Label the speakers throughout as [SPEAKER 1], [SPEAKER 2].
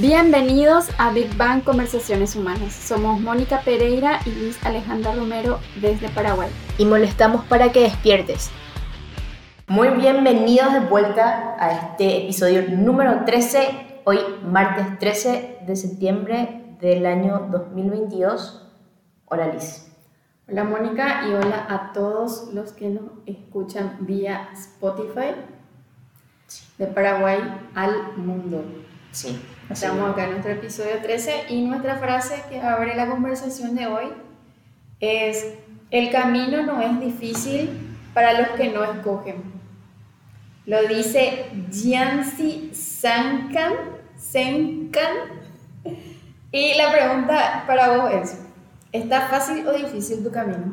[SPEAKER 1] Bienvenidos a Big Bang Conversaciones Humanas. Somos Mónica Pereira y Luis Alejandra Romero desde Paraguay.
[SPEAKER 2] Y molestamos para que despiertes. Muy bienvenidos de vuelta a este episodio número 13, hoy martes 13 de septiembre del año 2022. Hola Liz.
[SPEAKER 1] Hola Mónica y hola a todos los que nos escuchan vía Spotify de Paraguay al mundo.
[SPEAKER 2] Sí.
[SPEAKER 1] Estamos acá en nuestro episodio 13 y nuestra frase que abre la conversación de hoy es, el camino no es difícil para los que no escogen. Lo dice Yancy Sankan, Senkan. Y la pregunta para vos es, ¿está fácil o difícil tu camino?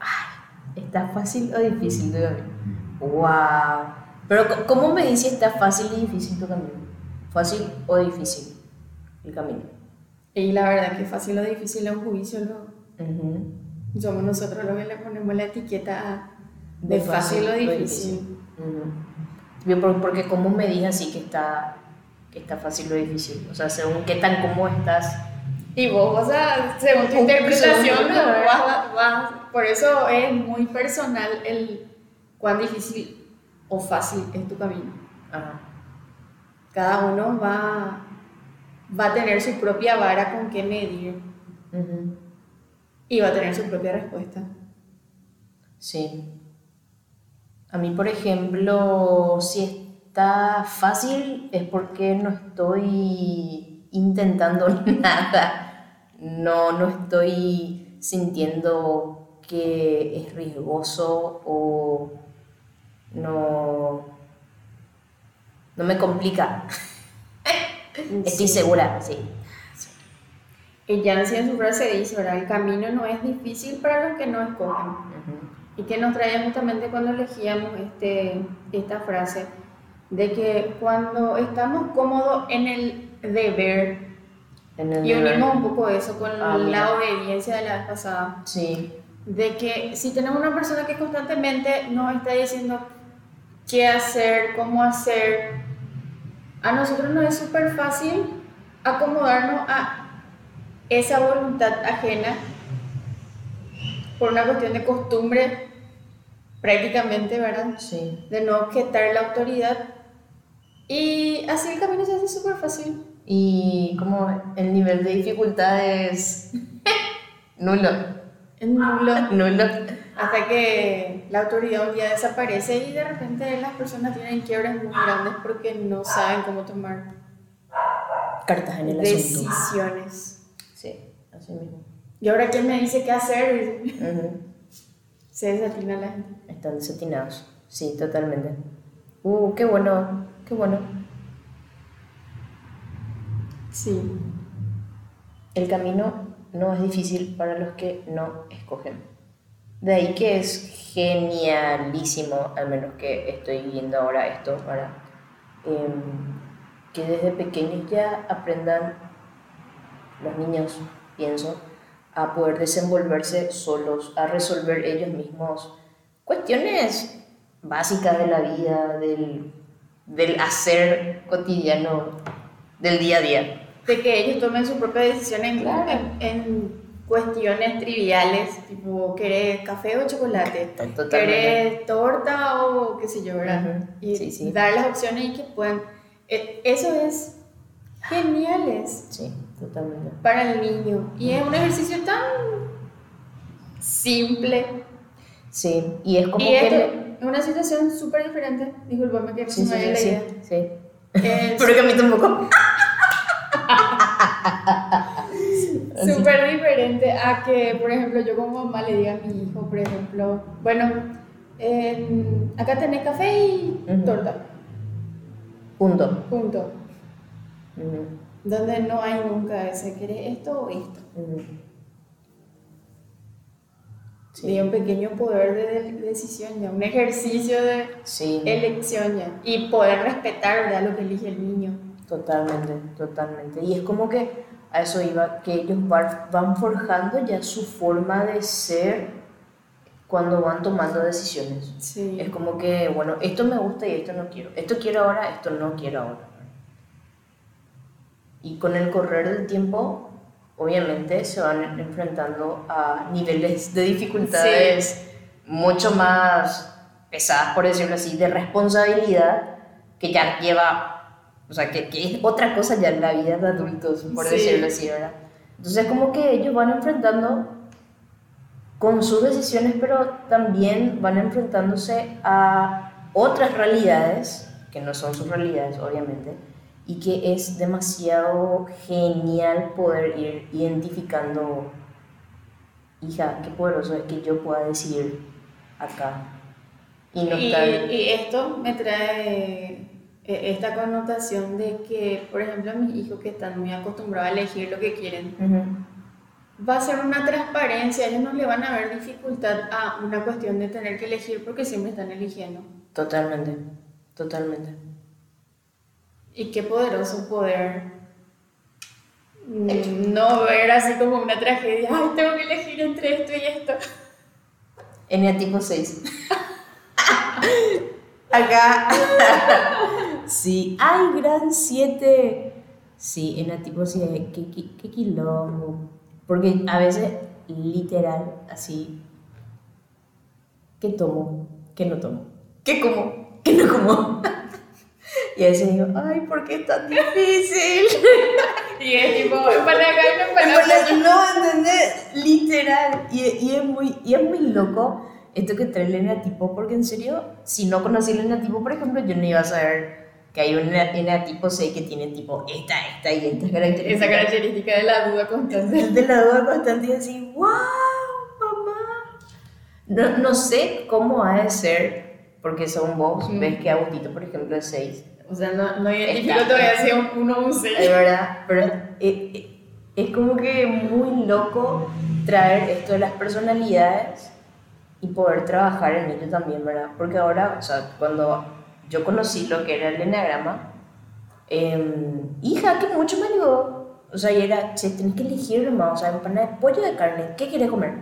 [SPEAKER 2] Ay, ¿está fácil o difícil tu camino? ¡Wow! Pero ¿cómo me dice está fácil y difícil tu camino? ¿Fácil o difícil el camino?
[SPEAKER 1] Y la verdad que fácil o difícil es un juicio, ¿no? Somos nosotros los que le ponemos la etiqueta de, fácil, o difícil.
[SPEAKER 2] Bien, porque como me digas así que está, que está fácil o difícil, o sea, según qué tan cómodo estás.
[SPEAKER 1] Y vos, o sea, según tu interpretación, por eso es muy personal el cuán difícil o fácil es tu camino. Ajá cada uno va, va a tener su propia vara con qué medir y va a tener su propia respuesta.
[SPEAKER 2] Sí. A mí, por ejemplo, si está fácil es porque no estoy intentando nada, no, no estoy sintiendo que es riesgoso o no no me complica. Estoy segura, sí.
[SPEAKER 1] Y Yancy en su frase dice, ¿verdad? El camino no es difícil para los que no escogen. Y que nos trae justamente cuando elegíamos este, esta frase, de que cuando estamos cómodos en el deber, y unimos un poco eso con ah, la obediencia de la vez pasada,
[SPEAKER 2] sí.
[SPEAKER 1] de que si tenemos una persona que constantemente nos está diciendo qué hacer, cómo hacer, a nosotros nos es súper fácil acomodarnos a esa voluntad ajena por una cuestión de costumbre prácticamente, ¿verdad?
[SPEAKER 2] Sí.
[SPEAKER 1] De no objetar la autoridad. Y así el camino se hace súper fácil.
[SPEAKER 2] Y como el nivel de dificultad es nulo.
[SPEAKER 1] Es nulo.
[SPEAKER 2] nulo.
[SPEAKER 1] Hasta que la autoridad un día desaparece y de repente las personas tienen quiebres muy grandes porque no saben cómo tomar
[SPEAKER 2] cartas en el
[SPEAKER 1] decisiones.
[SPEAKER 2] Sí, así mismo.
[SPEAKER 1] Y ahora quién me dice qué hacer. Se desatina la gente.
[SPEAKER 2] Están desatinados. Sí, totalmente. Uh, qué bueno, qué bueno.
[SPEAKER 1] Sí.
[SPEAKER 2] El camino no es difícil para los que no escogen. De ahí que es genialísimo, al menos que estoy viendo ahora esto, para em, que desde pequeños ya aprendan los niños, pienso, a poder desenvolverse solos, a resolver ellos mismos cuestiones básicas de la vida, del, del hacer cotidiano, del día a día.
[SPEAKER 1] De que ellos tomen su propia decisión en, en cuestiones triviales, tipo, ¿querés café o chocolate? ¿Querés torta o qué sé yo, verdad? Y dar las opciones y que puedan... E, eso es geniales.
[SPEAKER 2] Sí, totalmente.
[SPEAKER 1] Para el niño. Y es un ejercicio tan simple.
[SPEAKER 2] Sí, y es como
[SPEAKER 1] que... Es una situación súper diferente. Disculpame que
[SPEAKER 2] sí, me sí, sí, sí. Pero que a mí tampoco.
[SPEAKER 1] súper diferente a que, por ejemplo, yo como mamá le diga a mi hijo, por ejemplo, bueno, acá tenés café y torta.
[SPEAKER 2] Punto.
[SPEAKER 1] Punto. Donde no hay nunca ese, ¿querés esto o esto? Sí. un pequeño poder de, decisión ya, un ejercicio de elección ya. Y poder respetar ¿verdad? lo que elige el niño.
[SPEAKER 2] Totalmente, totalmente. Y es como que a eso iba, que ellos van forjando ya su forma de ser cuando van tomando decisiones. Es como que, bueno, esto me gusta y esto no quiero. Esto quiero ahora, esto no quiero ahora. Y con el correr del tiempo, obviamente se van enfrentando a niveles de dificultades mucho más pesadas, por decirlo así, de responsabilidad que ya lleva, o sea, que, que es otra cosa ya en la vida de adultos, por
[SPEAKER 1] Sí.
[SPEAKER 2] decirlo así, ¿verdad? Entonces como que ellos van enfrentando con sus decisiones, pero también van enfrentándose a otras realidades, que no son sus realidades, obviamente, y que es demasiado genial poder ir identificando, hija, qué poderoso es que yo pueda decidir acá. Y no
[SPEAKER 1] Y, y esto me trae esta connotación de que, por ejemplo, mis hijos que están muy acostumbrados a elegir lo que quieren, va a ser una transparencia, ellos no le van a ver dificultad a una cuestión de tener que elegir porque siempre están eligiendo.
[SPEAKER 2] Totalmente, totalmente.
[SPEAKER 1] Y qué poderoso poder no ver así como una tragedia, ay, tengo que elegir entre esto y esto.
[SPEAKER 2] Eneatipo 6. Acá. sí. ¡Ay, gran 7! Sí, eneatipo 6. ¿Qué, qué, qué quilombo. Porque a veces, literal, así. ¿Qué tomo? ¿Qué no tomo? ¿Qué como? ¿Qué no como? y a veces digo, ¡ay, por qué es tan difícil!
[SPEAKER 1] Y es tipo, para acá y no
[SPEAKER 2] ¿entendés? Literal. Y, y, es muy, y es muy loco esto que trae el eneatipo, porque en serio, si no conocí el eneatipo, por ejemplo, yo no iba a saber que hay un ene- eneatipo 6 que tiene tipo esta, esta y estas características.
[SPEAKER 1] Esa característica de la duda constante.
[SPEAKER 2] De la duda constante y así, wow, mamá. No, no sé cómo ha de ser, porque son vos,
[SPEAKER 1] Mm.
[SPEAKER 2] ves que Agustito, por ejemplo, es 6.
[SPEAKER 1] O sea, no, no identifico todavía si es un 1 o un
[SPEAKER 2] Es
[SPEAKER 1] 6.
[SPEAKER 2] verdad, pero es, es- es como que muy loco traer esto de las personalidades y poder trabajar en ello también, ¿verdad? Porque ahora, o sea, cuando yo conocí lo que era el enagrama, em, hija, que mucho me ayudó. O sea, y era, che, tenés que elegir nomás, o sea, empanada de pollo de carne, ¿qué quieres comer?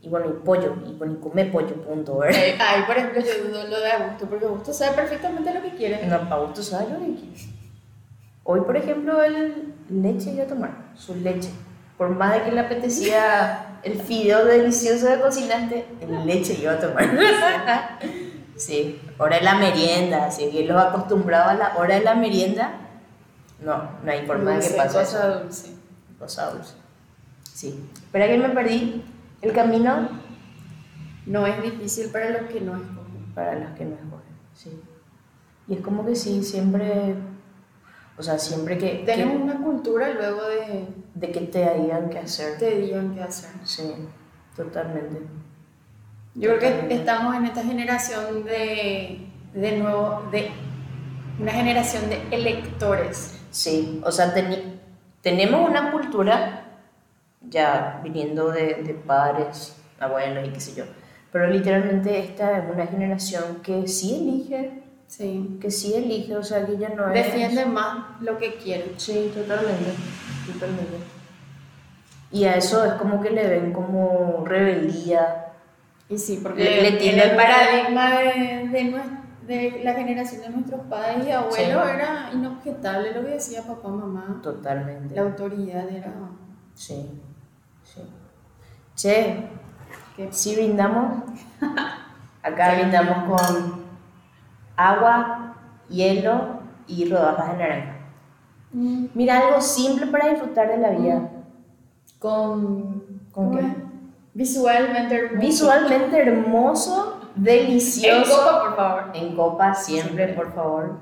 [SPEAKER 2] Y bueno, y pollo, y bueno, y come pollo, punto, ¿verdad?
[SPEAKER 1] Eh, Ay, por ejemplo, yo dudo lo de Augusto, porque Augusto sabe perfectamente lo que quiere.
[SPEAKER 2] No, para gusto sabe lo que quiere. Hoy, por ejemplo, el leche iba a tomar, su leche. Por más de que le apetecía el fideo delicioso que cocinaste, el leche iba a tomar. Sí, hora de la merienda, que los acostumbrados a la hora de la merienda, no, no hay forma de que pase
[SPEAKER 1] cosa
[SPEAKER 2] eso.
[SPEAKER 1] dulce.
[SPEAKER 2] Cosa dulce. Sí. Espera que me perdí. El camino
[SPEAKER 1] No es difícil para los que no escogen.
[SPEAKER 2] para los que no escogen. Sí. Y es como que sí, siempre, o sea, siempre que, que-
[SPEAKER 1] Tenemos una cultura luego de
[SPEAKER 2] de que te digan qué hacer.
[SPEAKER 1] te digan qué hacer.
[SPEAKER 2] Sí, totalmente.
[SPEAKER 1] Yo creo que estamos en esta generación de, de nuevo, de una generación de electores.
[SPEAKER 2] Sí, o sea, teni- tenemos una cultura ya viniendo de, de padres, abuelos y qué sé yo, pero literalmente esta es una generación que sí elige,
[SPEAKER 1] Sí.
[SPEAKER 2] que sí elige, o sea, que ya no es...
[SPEAKER 1] Defiende más lo que quiere.
[SPEAKER 2] Sí, totalmente, totalmente. Y a eso es como que le ven como rebeldía.
[SPEAKER 1] Y sí, porque
[SPEAKER 2] Le- le
[SPEAKER 1] en
[SPEAKER 2] tiene
[SPEAKER 1] el
[SPEAKER 2] el
[SPEAKER 1] paradigma de, de, nue- de la generación de nuestros padres y abuelos
[SPEAKER 2] Sí.
[SPEAKER 1] era inobjetable lo que decía papá, mamá.
[SPEAKER 2] Totalmente.
[SPEAKER 1] La autoridad era...
[SPEAKER 2] Sí, sí. Che,
[SPEAKER 1] que-
[SPEAKER 2] si brindamos, acá
[SPEAKER 1] Sí.
[SPEAKER 2] brindamos con agua, hielo y rodajas de naranja.
[SPEAKER 1] Mm,
[SPEAKER 2] Mira, algo simple para disfrutar de la vida.
[SPEAKER 1] Con...
[SPEAKER 2] ¿Con
[SPEAKER 1] ¿cómo
[SPEAKER 2] qué?
[SPEAKER 1] Visualmente hermoso.
[SPEAKER 2] Visualmente hermoso,
[SPEAKER 1] En
[SPEAKER 2] delicioso.
[SPEAKER 1] copa, por favor.
[SPEAKER 2] En copa siempre,
[SPEAKER 1] Siempre.
[SPEAKER 2] por favor.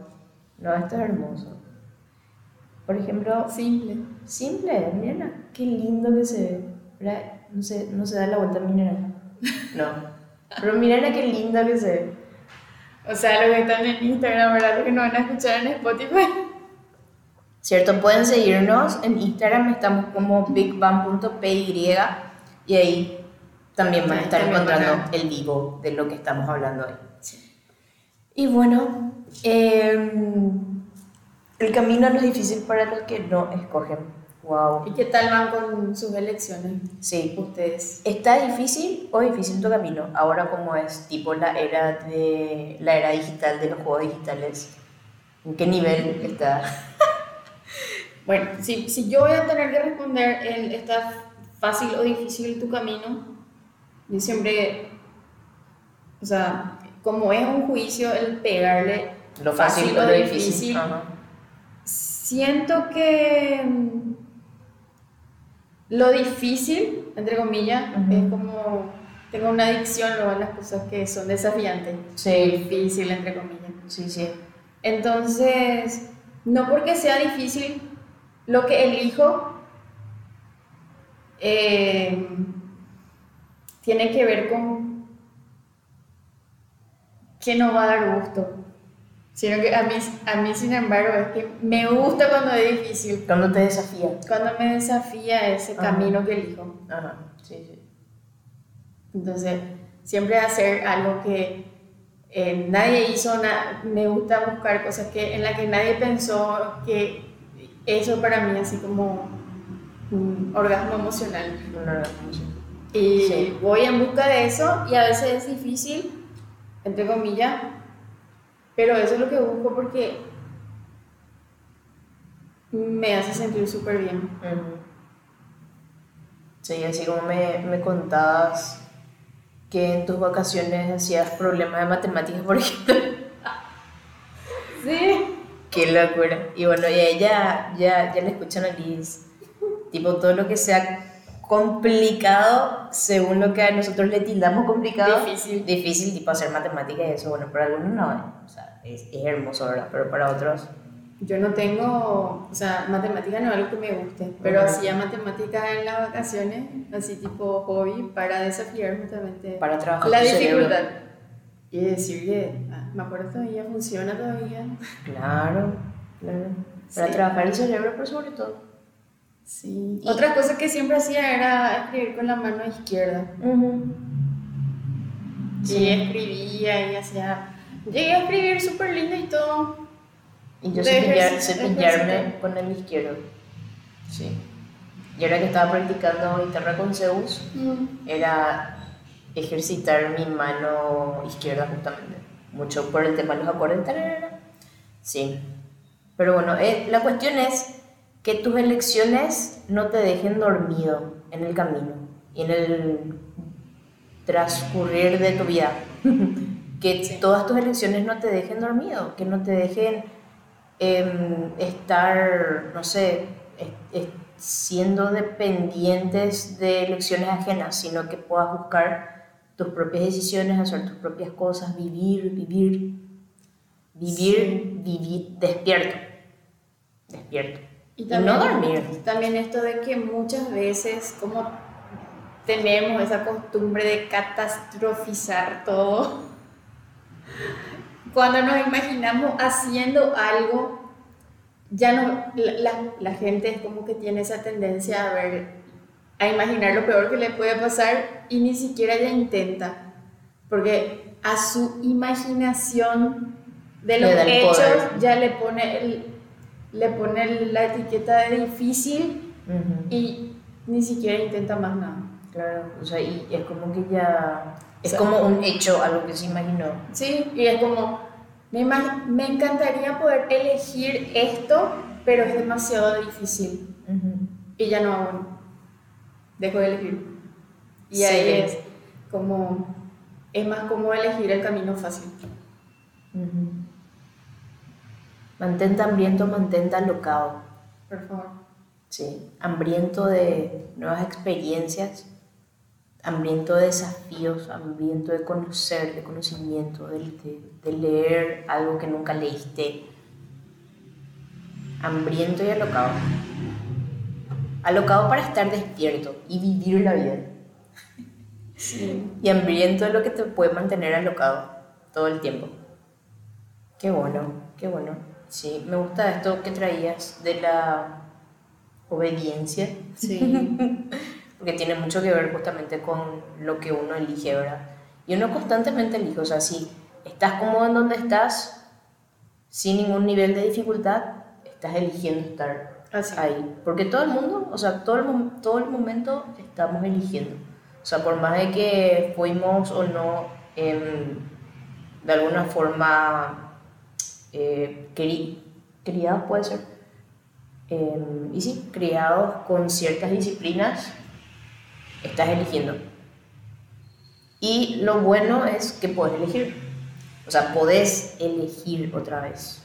[SPEAKER 2] No, esto es hermoso. Por ejemplo,
[SPEAKER 1] Simple.
[SPEAKER 2] simple, mira, qué lindo que se ve. ¿verdad? No se, no se da la vuelta a mi naranja. No. Pero mira qué lindo que se ve.
[SPEAKER 1] O sea, los que están en Instagram, ¿verdad? Los que nos van a escuchar en Spotify.
[SPEAKER 2] ¿Cierto? Pueden seguirnos en Instagram, estamos como bigbang.py y ahí también van a estar
[SPEAKER 1] también a-
[SPEAKER 2] encontrando el vivo de lo que estamos hablando hoy. Y bueno, em, el camino no es difícil para los que no escogen. Wow.
[SPEAKER 1] ¿Y qué tal van con sus elecciones?
[SPEAKER 2] Sí.
[SPEAKER 1] Ustedes.
[SPEAKER 2] ¿Está difícil o difícil tu camino? Ahora como es tipo la era de la era digital de los juegos digitales. ¿En qué nivel está?
[SPEAKER 1] Bueno, si, si yo voy a tener que responder el está fácil o difícil tu camino, yo siempre, o sea, como es un juicio el pegarle
[SPEAKER 2] Lo fácil, o lo difícil. Ajá.
[SPEAKER 1] Siento que mm, lo difícil, entre comillas, es como tengo una adicción luego a las cosas que son desafiantes.
[SPEAKER 2] Sí.
[SPEAKER 1] Difícil, entre comillas.
[SPEAKER 2] Sí, sí.
[SPEAKER 1] Entonces, no porque sea difícil, lo que elijo eh, tiene que ver con que no va a dar gusto. Sino que a mí, a mí, sin embargo, es que me gusta cuando es difícil,
[SPEAKER 2] Cuando te desafía.
[SPEAKER 1] cuando me desafía ese
[SPEAKER 2] Ajá.
[SPEAKER 1] camino que elijo.
[SPEAKER 2] Ajá, sí, sí.
[SPEAKER 1] Entonces, siempre hacer algo que eh, nadie hizo, na- me gusta buscar cosas que, en las que nadie pensó, que eso para mí así como orgasmo emocional. Y
[SPEAKER 2] Sí.
[SPEAKER 1] voy en busca de eso y a veces es difícil, entre comillas, pero eso es lo que busco porque me hace sentir súper bien.
[SPEAKER 2] Sí, así como me, me contabas que en tus vacaciones hacías problemas de matemáticas, por ejemplo.
[SPEAKER 1] Sí.
[SPEAKER 2] Qué locura. Y bueno, y a ella ya, ya le escuchan a Liz. Tipo, todo lo que sea complicado, según lo que a nosotros le tildamos complicado.
[SPEAKER 1] Difícil.
[SPEAKER 2] Difícil, tipo hacer matemáticas y eso. Bueno, para algunos no. O sea, es, es hermoso, ¿verdad? Pero para otros.
[SPEAKER 1] Yo no tengo, o sea, matemática no es algo que me guste, pero
[SPEAKER 2] Ujú.
[SPEAKER 1] hacía matemática en las vacaciones, así tipo hobby, para desafiar justamente
[SPEAKER 2] Para trabajar
[SPEAKER 1] la
[SPEAKER 2] tu cerebro.
[SPEAKER 1] dificultad. Y decir que, ah, me acuerdo todavía, funciona todavía.
[SPEAKER 2] Claro, claro. Para
[SPEAKER 1] Sí.
[SPEAKER 2] trabajar el cerebro, pero sobre todo.
[SPEAKER 1] Sí.
[SPEAKER 2] Y-
[SPEAKER 1] Otra cosa que siempre hacía era escribir con la mano izquierda. Y escribía y hacía. Llegué a escribir súper lindo y todo.
[SPEAKER 2] Y yo cepillar- cepillarme con el izquierdo. Sí. Y ahora que estaba practicando guitarra con Zeus, era ejercitar mi mano izquierda justamente. Mucho por el tema de los acordes. Sí. Pero bueno, eh, la cuestión es que tus elecciones no te dejen dormido en el camino y en el transcurrir de tu vida. que
[SPEAKER 1] Sí.
[SPEAKER 2] todas tus elecciones no te dejen dormido, que no te dejen em, estar, no sé, es- es- siendo dependientes de elecciones ajenas, sino que puedas buscar tus propias decisiones, hacer tus propias cosas, vivir, vivir, vivir,
[SPEAKER 1] Sí.
[SPEAKER 2] vivir, despierto, despierto.
[SPEAKER 1] Y, también,
[SPEAKER 2] no dormir.
[SPEAKER 1] También esto de que muchas veces, como tenemos esa costumbre de catastrofizar todo, cuando nos imaginamos haciendo algo, ya no, la, la- gente es como que tiene esa tendencia a ver, a imaginar lo peor que le puede pasar y ni siquiera ya intenta, porque a su imaginación de los hechos
[SPEAKER 2] poder.
[SPEAKER 1] ya le pone, el- le pone la etiqueta de difícil
[SPEAKER 2] Ujú.
[SPEAKER 1] y ni siquiera intenta más nada.
[SPEAKER 2] Claro, o sea, y es como que ya, es
[SPEAKER 1] O sea,
[SPEAKER 2] como un hecho, algo que se imaginó.
[SPEAKER 1] Sí, y es como, me, me encantaría poder elegir esto, pero es demasiado difícil
[SPEAKER 2] Ujú.
[SPEAKER 1] y ya no hago, dejo de elegir. Y
[SPEAKER 2] Sí.
[SPEAKER 1] ahí es como, es más cómodo elegir el camino fácil.
[SPEAKER 2] Ujú. Mantente hambriento, mantente alocado.
[SPEAKER 1] Por favor.
[SPEAKER 2] Sí, hambriento de nuevas experiencias, hambriento de desafíos, hambriento de conocer, de conocimiento, de, de- de leer algo que nunca leíste. Hambriento y alocado. Alocado para estar despierto y vivir la vida.
[SPEAKER 1] Sí.
[SPEAKER 2] Y hambriento es lo que te puede mantener alocado todo el tiempo. Qué bueno, qué bueno. Sí, me gusta esto que traías de la obediencia,
[SPEAKER 1] Sí.
[SPEAKER 2] porque tiene mucho que ver justamente con lo que uno elige, ¿verdad? Y uno constantemente elige, o sea, si estás cómodo en donde estás, sin ningún nivel de dificultad, estás eligiendo estar
[SPEAKER 1] Así.
[SPEAKER 2] ahí. Porque todo el mundo, o sea, todo el, todo el momento estamos eligiendo. O sea, por más de que fuimos o no em, de alguna forma eh, cri- criados, puede ser, Em, y sí, criados con ciertas disciplinas, estás eligiendo. Y lo bueno es que puedes elegir. O sea, podés elegir otra vez.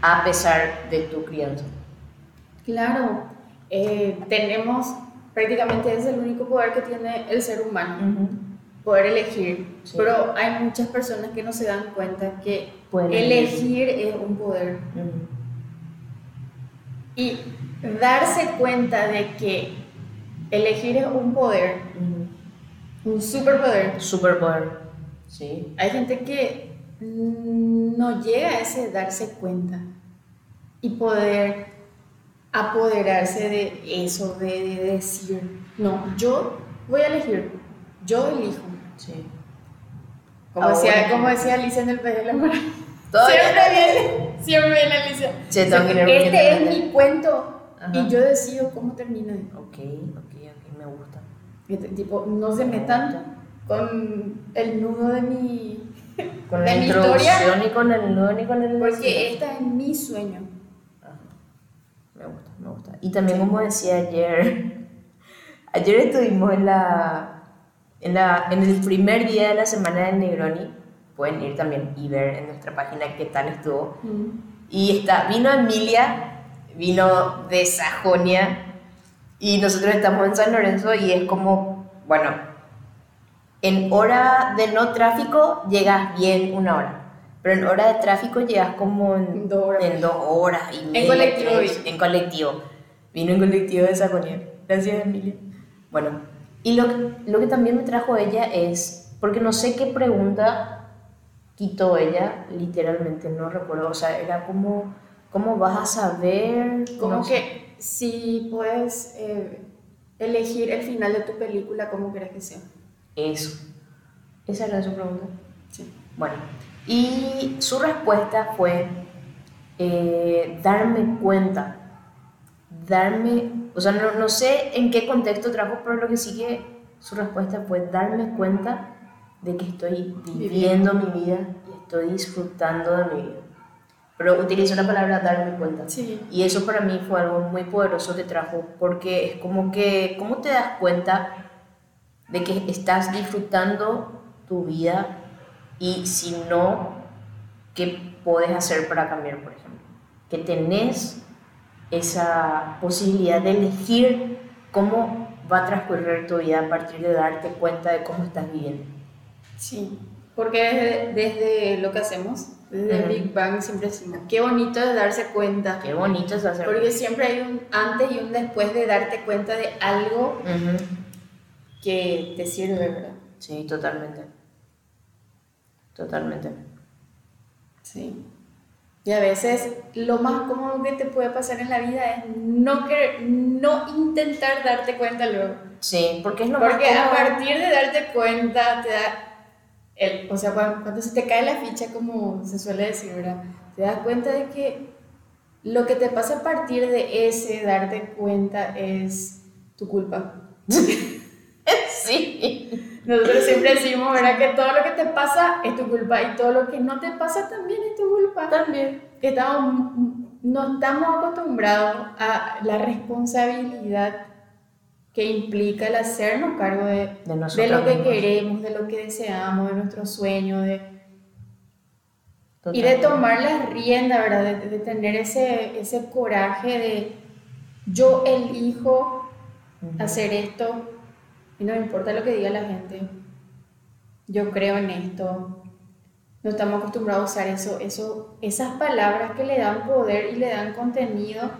[SPEAKER 2] A pesar de tu crianza.
[SPEAKER 1] Claro, eh, tenemos, prácticamente es el único poder que tiene el ser humano, poder elegir.
[SPEAKER 2] Sí.
[SPEAKER 1] Pero hay muchas personas que no se dan cuenta que
[SPEAKER 2] Pueden
[SPEAKER 1] elegir es un poder. Y darse cuenta de que elegir es un poder,
[SPEAKER 2] Ujú.
[SPEAKER 1] un superpoder.
[SPEAKER 2] Superpoder. Sí.
[SPEAKER 1] Hay gente que no llega a ese darse cuenta y poder apoderarse de eso, de, de decir, no, yo voy a elegir, yo elijo.
[SPEAKER 2] Sí.
[SPEAKER 1] Como,
[SPEAKER 2] Ahora.
[SPEAKER 1] decía, como decía Alicia en el País de la.
[SPEAKER 2] Todavía
[SPEAKER 1] Siempre viene, siempre viene Alicia.
[SPEAKER 2] Che, un
[SPEAKER 1] este es mi cuento
[SPEAKER 2] Ajá.
[SPEAKER 1] y yo decido cómo termina.
[SPEAKER 2] Ok, ok, ok, me gusta.
[SPEAKER 1] Este, tipo, no se metan con el nudo de mi...
[SPEAKER 2] Con
[SPEAKER 1] de
[SPEAKER 2] la
[SPEAKER 1] mi
[SPEAKER 2] introducción
[SPEAKER 1] historia,
[SPEAKER 2] y con el nudo ni con el
[SPEAKER 1] porque esta es mi sueño.
[SPEAKER 2] Ajá. Me gusta, me gusta. Y también como decía ayer, ayer estuvimos en la, en la en el primer día de la semana del Negroni. Pueden ir también y ver en nuestra página qué tal estuvo. Y está, vino Emilia, vino de Sajonia y nosotros estamos en San Lorenzo y es como, bueno, en hora de no tráfico llegas bien una hora, pero en hora de tráfico llegas como en
[SPEAKER 1] Dos horas.
[SPEAKER 2] en dos horas y media.
[SPEAKER 1] colectivo
[SPEAKER 2] tres. En colectivo. Vino en colectivo de Sajonia. Gracias, Emilia. Bueno, y lo, lo que también me trajo ella es, porque no sé qué pregunta quitó ella, literalmente, no recuerdo, o sea, era como, ¿cómo vas a saber?
[SPEAKER 1] Como
[SPEAKER 2] No sé.
[SPEAKER 1] que si puedes eh, elegir el final de tu película, ¿cómo quieres que sea?
[SPEAKER 2] Eso. Esa era su pregunta.
[SPEAKER 1] Sí.
[SPEAKER 2] Bueno, y su respuesta fue eh, darme cuenta, darme, o sea, no, no sé en qué contexto trajo, pero lo que sí que su respuesta fue darme cuenta de que estoy viviendo mi vida y estoy disfrutando de mi vida. Pero utilizó la palabra darme cuenta.
[SPEAKER 1] Sí.
[SPEAKER 2] Y eso para mí fue algo muy poderoso que trajo, porque es como que, ¿cómo te das cuenta de que estás disfrutando tu vida y si no, qué puedes hacer para cambiar, por ejemplo? Que tenés esa posibilidad de elegir cómo va a transcurrir tu vida a partir de darte cuenta de cómo estás viviendo.
[SPEAKER 1] Sí, porque desde, desde lo que hacemos, desde el
[SPEAKER 2] Ujú.
[SPEAKER 1] Big Bang, siempre decimos, qué bonito es darse cuenta.
[SPEAKER 2] Qué bonito es hacer.
[SPEAKER 1] Porque siempre hay un antes y un después de darte cuenta de algo que te sirve, ¿verdad?
[SPEAKER 2] Sí, totalmente. Totalmente.
[SPEAKER 1] Sí. Y a veces lo más cómodo que te puede pasar en la vida es no, querer, no intentar darte cuenta luego.
[SPEAKER 2] Sí, porque es lo más
[SPEAKER 1] Porque a
[SPEAKER 2] cómodo.
[SPEAKER 1] partir de darte cuenta, te da. El, o sea, cuando, cuando se te cae la ficha, como se suele decir, ¿verdad? Te das cuenta de que lo que te pasa a partir de ese darte cuenta es tu culpa.
[SPEAKER 2] Sí.
[SPEAKER 1] Nosotros siempre decimos, ¿verdad? Que todo lo que te pasa es tu culpa y todo lo que no te pasa también es tu culpa.
[SPEAKER 2] También.
[SPEAKER 1] Que estamos, no estamos acostumbrados a la responsabilidad que implica el hacernos cargo de,
[SPEAKER 2] De
[SPEAKER 1] de lo que
[SPEAKER 2] mismos.
[SPEAKER 1] queremos, de lo que deseamos, de nuestros sueños, de, y de
[SPEAKER 2] Totalmente.
[SPEAKER 1] tomar las riendas, ¿verdad? De, de tener ese, ese coraje de yo elijo
[SPEAKER 2] Ujú.
[SPEAKER 1] hacer esto y no me importa lo que diga la gente. Yo creo en esto. No estamos acostumbrados a usar eso, eso, esas palabras que le dan poder y le dan contenido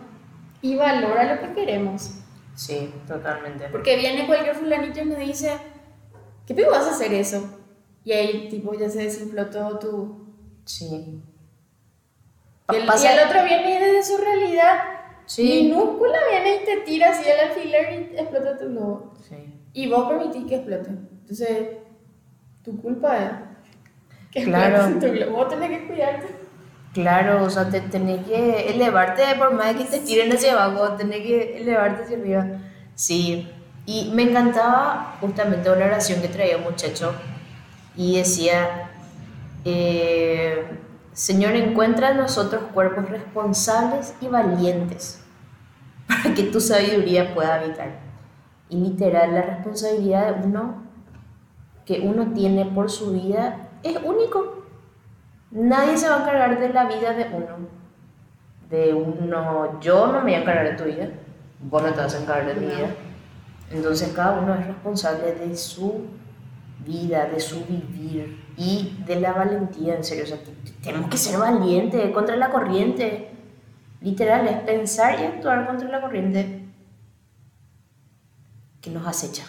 [SPEAKER 1] y valor a lo que queremos.
[SPEAKER 2] Sí, totalmente.
[SPEAKER 1] Porque viene cualquier fulanito y me dice, ¿qué pico vas a hacer eso? Y ahí tipo ya se desinfló todo tu...
[SPEAKER 2] Sí.
[SPEAKER 1] Y el,
[SPEAKER 2] Pasa-
[SPEAKER 1] y el otro viene desde su realidad
[SPEAKER 2] Sí.
[SPEAKER 1] minúscula, viene y te tira así el alfiler y explota tu globo.
[SPEAKER 2] Sí.
[SPEAKER 1] Y vos permitís que explote. Entonces, tu culpa es que
[SPEAKER 2] Claro.
[SPEAKER 1] explote. Vos tenés que cuidarte.
[SPEAKER 2] Claro, o sea, te tenés que elevarte por más de que te tiren hacia abajo, tenés que elevarte hacia arriba. Sí, y me encantaba justamente una oración que traía un muchacho y decía, eh, Señor, encuentra en nosotros cuerpos responsables y valientes para que tu sabiduría pueda habitar. Y literal, la responsabilidad de uno que uno tiene por su vida es único. Nadie se va a encargar de la vida de uno. De uno, yo no me voy a encargar de tu vida, vos no te vas a encargar de mi vida. Entonces cada uno es responsable de su vida, de su vivir y de la valentía, en serio. O sea, tenemos que ser valientes contra la corriente. Literal, es pensar y actuar contra la corriente que nos acecha.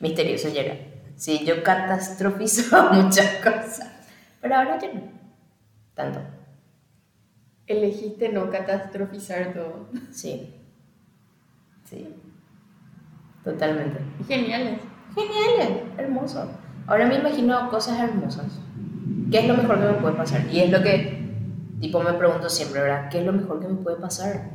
[SPEAKER 2] Misterioso llega. Sí, yo catastrofizo muchas cosas, pero ahora ya no. Tanto.
[SPEAKER 1] Elegiste no catastrofizar todo.
[SPEAKER 2] Sí. Sí. Totalmente.
[SPEAKER 1] Geniales.
[SPEAKER 2] Geniales, hermoso. Ahora me imagino cosas hermosas. ¿Qué es lo mejor que me puede pasar? Y es lo que, tipo, me pregunto siempre, ¿verdad? ¿Qué es lo mejor que me puede pasar?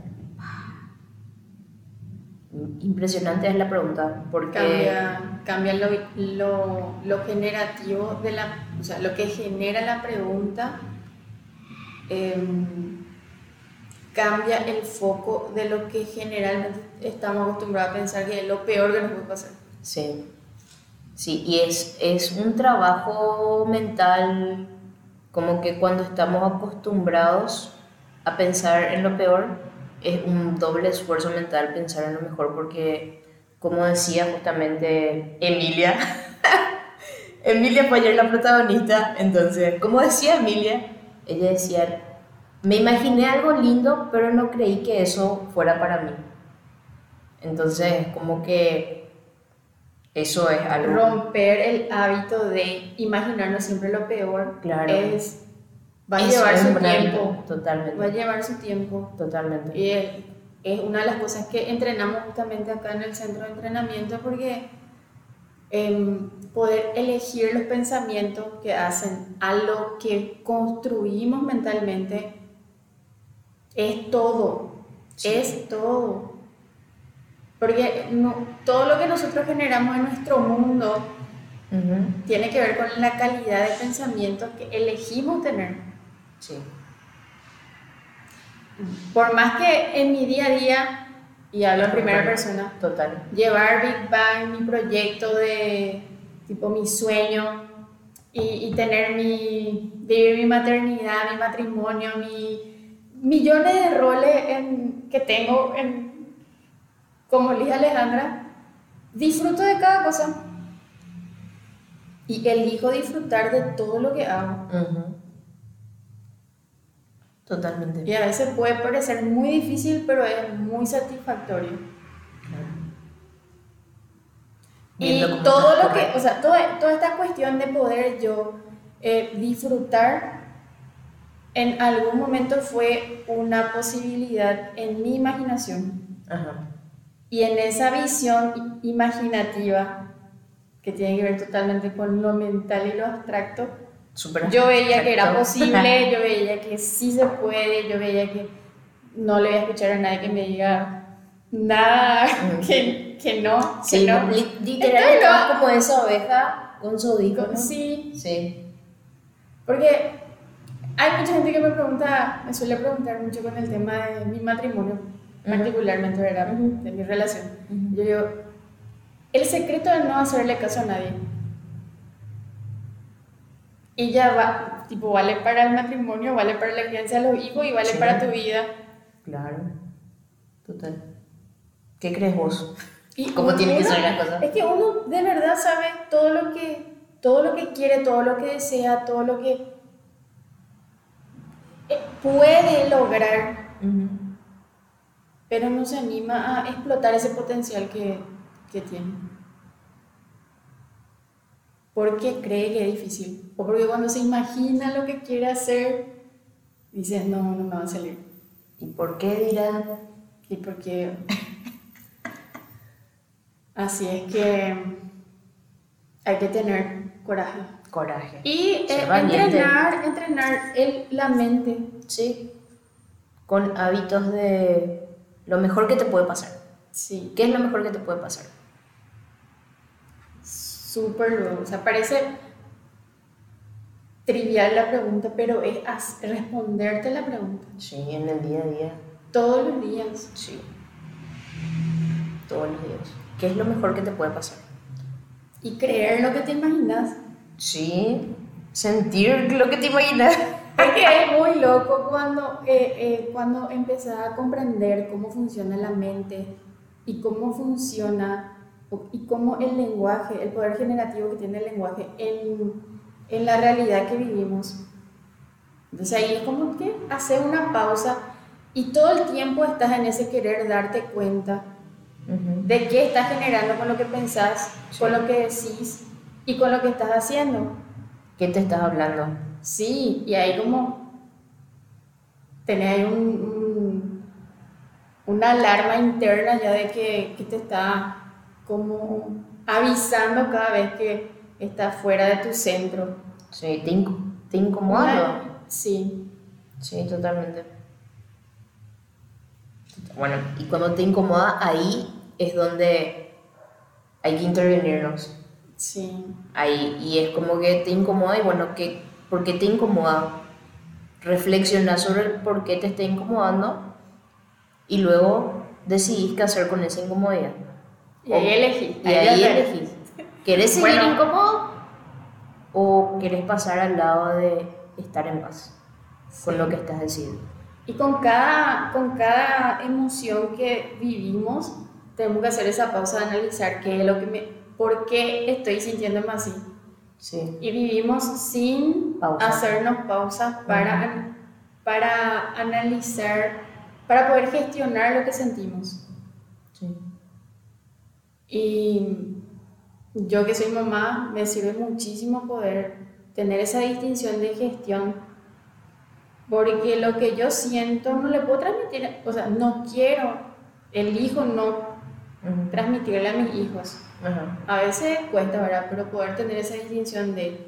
[SPEAKER 2] Impresionante es la pregunta, porque...
[SPEAKER 1] Cambia, cambia lo, lo, lo, generativo de la... O sea, lo que genera la pregunta em, cambia el foco de lo que generalmente estamos acostumbrados a pensar que es lo peor que nos puede pasar.
[SPEAKER 2] Sí. Sí, y es, es un trabajo mental como que cuando estamos acostumbrados a pensar en lo peor, es un doble esfuerzo mental pensar en lo mejor porque, como decía justamente Emilia, Emilia fue ayer la protagonista, entonces, como decía Emilia, ella decía, me imaginé algo lindo, pero no creí que eso fuera para mí. Entonces, como que eso es algo.
[SPEAKER 1] Romper el hábito de imaginarnos siempre lo peor.
[SPEAKER 2] Claro.
[SPEAKER 1] Es, va a llevar su tiempo.
[SPEAKER 2] Totalmente.
[SPEAKER 1] Va a llevar su tiempo.
[SPEAKER 2] Totalmente.
[SPEAKER 1] Y es, una de las cosas que entrenamos justamente acá en el centro de entrenamiento porque em, poder elegir los pensamientos que hacen a lo que construimos mentalmente es todo. Es todo. Porque no, todo lo que nosotros generamos en nuestro mundo tiene que ver con la calidad de pensamiento que elegimos tener.
[SPEAKER 2] Sí.
[SPEAKER 1] Por más que en mi día a día, y hablo en primera persona,
[SPEAKER 2] Total.
[SPEAKER 1] llevar Big Bang, mi proyecto de tipo mi sueño, y, tener mi, vivir mi maternidad, mi matrimonio, mi millones de roles en, que tengo en como Liz Alejandra, disfruto de cada cosa y elijo disfrutar de todo lo que hago.
[SPEAKER 2] Totalmente.
[SPEAKER 1] Y a veces puede parecer muy difícil, pero es muy satisfactorio. Y todo lo que, o sea, toda, toda, esta cuestión de poder yo eh, disfrutar en algún momento fue una posibilidad en mi imaginación. Ajá. Y en esa visión imaginativa, que tiene que ver totalmente con lo mental y lo abstracto, yo veía que era posible, yo veía que sí se puede, yo veía que no le voy a escuchar a nadie que me diga nada, que, que no.
[SPEAKER 2] Sí,
[SPEAKER 1] que no.
[SPEAKER 2] literal como esa oveja con su audífono.
[SPEAKER 1] Sí.
[SPEAKER 2] Sí.
[SPEAKER 1] Porque hay mucha gente que me pregunta, me suele preguntar mucho con el tema de mi matrimonio particularmente, ¿verdad? De mi relación. Yo digo, el secreto de no hacerle caso a nadie. Y ya va, tipo, vale para el matrimonio, vale para la crianza de los hijos y vale para tu vida.
[SPEAKER 2] Claro, total. ¿Qué crees vos? Y ¿Cómo tiene que ser la cosa?
[SPEAKER 1] Es que uno de verdad sabe todo lo que, todo lo que quiere, todo lo que desea, todo lo que eh, puede lograr pero no se anima a explotar ese potencial que, que tiene. Porque cree que es difícil. O porque cuando se imagina lo que quiere hacer, dice, no, no me va a salir.
[SPEAKER 2] ¿Y por qué dirán?
[SPEAKER 1] Y porque... Así es que hay que tener coraje.
[SPEAKER 2] Coraje.
[SPEAKER 1] Y eh, entrenar, entrenar el, la mente.
[SPEAKER 2] Sí. Con hábitos de lo mejor que te puede pasar.
[SPEAKER 1] Sí.
[SPEAKER 2] ¿Qué es lo mejor que te puede pasar?
[SPEAKER 1] Súper, o sea, parece... trivial la pregunta, pero es responderte la pregunta
[SPEAKER 2] Sí, en el día a día.
[SPEAKER 1] todos los días.
[SPEAKER 2] Sí. Todos los días. ¿Qué es lo mejor que te puede pasar?
[SPEAKER 1] Y creer lo que te imaginas.
[SPEAKER 2] Sí. Sentir lo que te imaginas.
[SPEAKER 1] Porque es muy loco cuando, eh, eh, cuando empezás a comprender cómo funciona la mente y cómo funciona y cómo el lenguaje, el poder generativo que tiene el lenguaje en, en la realidad que vivimos. Entonces ahí es como que hacer una pausa y todo el tiempo estás en ese querer darte cuenta
[SPEAKER 2] Ujú.
[SPEAKER 1] de qué estás generando con lo que pensás, con lo que decís y con lo que estás haciendo.
[SPEAKER 2] ¿Qué te estás hablando?
[SPEAKER 1] Sí, y ahí como ahí un, un- una alarma interna ya de que, que te está como avisando cada vez que estás fuera de tu centro.
[SPEAKER 2] Sí, te, inco- te incomoda.
[SPEAKER 1] Sí,
[SPEAKER 2] Sí, totalmente. Bueno, y cuando te incomoda, ahí es donde hay que intervenirnos.
[SPEAKER 1] sí,
[SPEAKER 2] Ahí, y es como que te incomoda y bueno, ¿qué, ¿por qué te incomoda? Reflexiona sobre el por qué te está incomodando y luego decidís qué hacer con esa incomodidad.
[SPEAKER 1] Y ahí elegí.
[SPEAKER 2] Y ahí elegís. ¿Querés seguir
[SPEAKER 1] Bueno.
[SPEAKER 2] incómodo o querés pasar al lado de estar en paz con lo que estás decidiendo?
[SPEAKER 1] Y con cada, con cada emoción que vivimos, tenemos que hacer esa pausa de analizar qué es lo que me, por qué estoy sintiéndome así.
[SPEAKER 2] Sí.
[SPEAKER 1] Y vivimos sin
[SPEAKER 2] Pausa.
[SPEAKER 1] hacernos pausas para, para analizar, para poder gestionar lo que sentimos.
[SPEAKER 2] Sí.
[SPEAKER 1] Y yo que soy mamá, me sirve muchísimo poder tener esa distinción de gestión, porque lo que yo siento no le puedo transmitir, o sea, no quiero, elijo no transmitirle a mis hijos. A veces cuesta, ¿verdad? Pero poder tener esa distinción de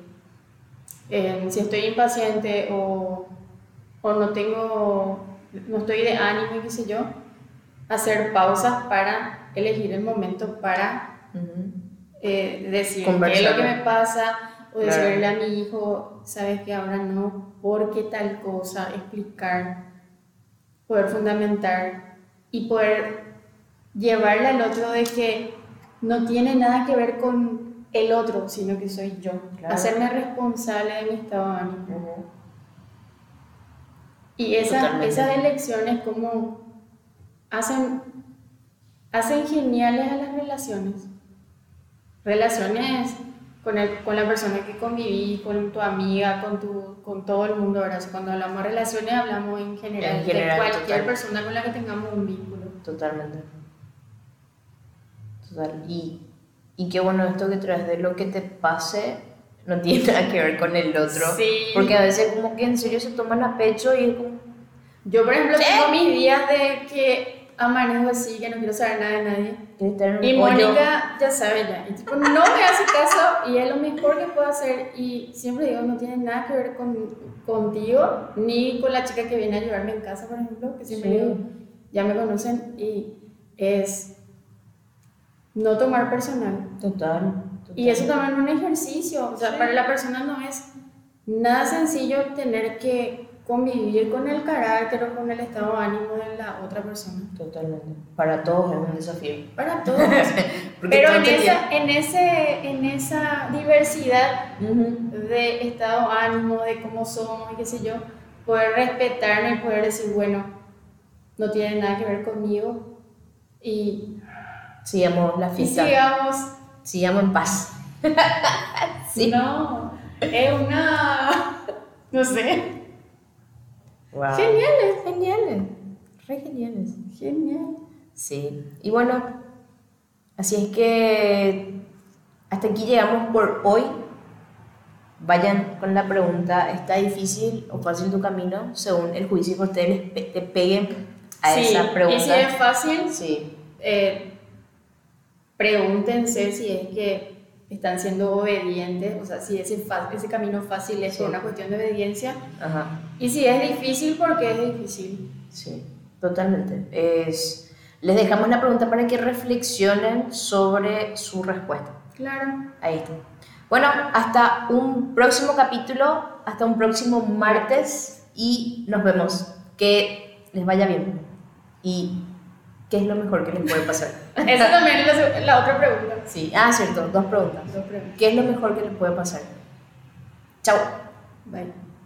[SPEAKER 1] eh, si estoy impaciente o, o no tengo, no estoy de ánimo qué sé yo, hacer pausas para elegir el momento para
[SPEAKER 2] Ujú.
[SPEAKER 1] eh, decir qué es lo que me pasa o
[SPEAKER 2] Claro.
[SPEAKER 1] decirle a mi hijo, sabes que ahora no, por qué tal cosa, explicar, poder fundamentar y poder llevarle al otro de que no tiene nada que ver con el otro, sino que soy yo.
[SPEAKER 2] Claro.
[SPEAKER 1] Hacerme responsable de mi estado de ánimo.
[SPEAKER 2] Ujú.
[SPEAKER 1] Y esa-
[SPEAKER 2] Totalmente.
[SPEAKER 1] esas elecciones como hacen, hacen geniales a las relaciones. Relaciones con, el, con la persona que conviví, con tu amiga, con, tu, con todo el mundo. ¿verdad? Cuando hablamos de relaciones hablamos en general,
[SPEAKER 2] En general,
[SPEAKER 1] de cualquier
[SPEAKER 2] total.
[SPEAKER 1] persona con la que tengamos un vínculo.
[SPEAKER 2] Totalmente. Total. Y, y qué bueno esto que traes de lo que te pase no tiene nada que ver con el otro.
[SPEAKER 1] Sí.
[SPEAKER 2] Porque a veces como que en serio se toman a pecho y es como...
[SPEAKER 1] Yo, por ejemplo,
[SPEAKER 2] ¿Qué?
[SPEAKER 1] tengo mis días de que amanezco así, que no quiero saber nada de nadie.
[SPEAKER 2] "Quiero estar en un
[SPEAKER 1] Y
[SPEAKER 2] hoyo".
[SPEAKER 1] Mónica ya sabe ya. Y tipo, no me hace caso y es lo mejor que puedo hacer. Y siempre digo, no tiene nada que ver con, contigo, ni con la chica que viene a ayudarme en casa, por ejemplo, que siempre
[SPEAKER 2] Sí.
[SPEAKER 1] digo, ya me conocen. Y es no tomar personal.
[SPEAKER 2] Total.
[SPEAKER 1] Y eso también es un ejercicio. O sea,
[SPEAKER 2] Sí.
[SPEAKER 1] para la persona no es nada sencillo tener que convivir con el carácter o con el estado de ánimo de la otra persona.
[SPEAKER 2] Totalmente. Para todos es un desafío.
[SPEAKER 1] Para todos. Pero en esa, en, ese, en esa diversidad de estado de ánimo, de cómo somos y qué sé yo, poder respetarme y poder decir, bueno, no tiene nada que ver conmigo y,
[SPEAKER 2] Sigamos la
[SPEAKER 1] y
[SPEAKER 2] fiesta.
[SPEAKER 1] sigamos.
[SPEAKER 2] Sigamos en paz. Sí.
[SPEAKER 1] No, es una, no sé,
[SPEAKER 2] Wow.
[SPEAKER 1] geniales,
[SPEAKER 2] Geniales. Re geniales.
[SPEAKER 1] genial.
[SPEAKER 2] Sí, y bueno, así es que hasta aquí llegamos por hoy. Vayan con la pregunta, ¿está difícil o fácil tu camino? Según el juicio que ustedes te peguen a
[SPEAKER 1] Sí,
[SPEAKER 2] esa pregunta.
[SPEAKER 1] Y si es fácil,
[SPEAKER 2] Sí,
[SPEAKER 1] eh, pregúntense si es que están siendo obedientes, o sea, si ese, ese camino fácil es por una cuestión de obediencia,
[SPEAKER 2] ajá,
[SPEAKER 1] y si es difícil, porque es difícil.
[SPEAKER 2] sí, totalmente. Es, les dejamos la pregunta para que reflexionen sobre su respuesta.
[SPEAKER 1] Claro.
[SPEAKER 2] Ahí está. Bueno, hasta un próximo capítulo hasta un próximo martes y nos vemos. Que les vaya bien. Y ¿qué es lo mejor que les puede pasar?
[SPEAKER 1] Esa también es la, la otra pregunta.
[SPEAKER 2] Sí, ah, cierto, dos preguntas.
[SPEAKER 1] Dos preguntas.
[SPEAKER 2] ¿Qué es lo mejor que les puede pasar? Chao.
[SPEAKER 1] Bye.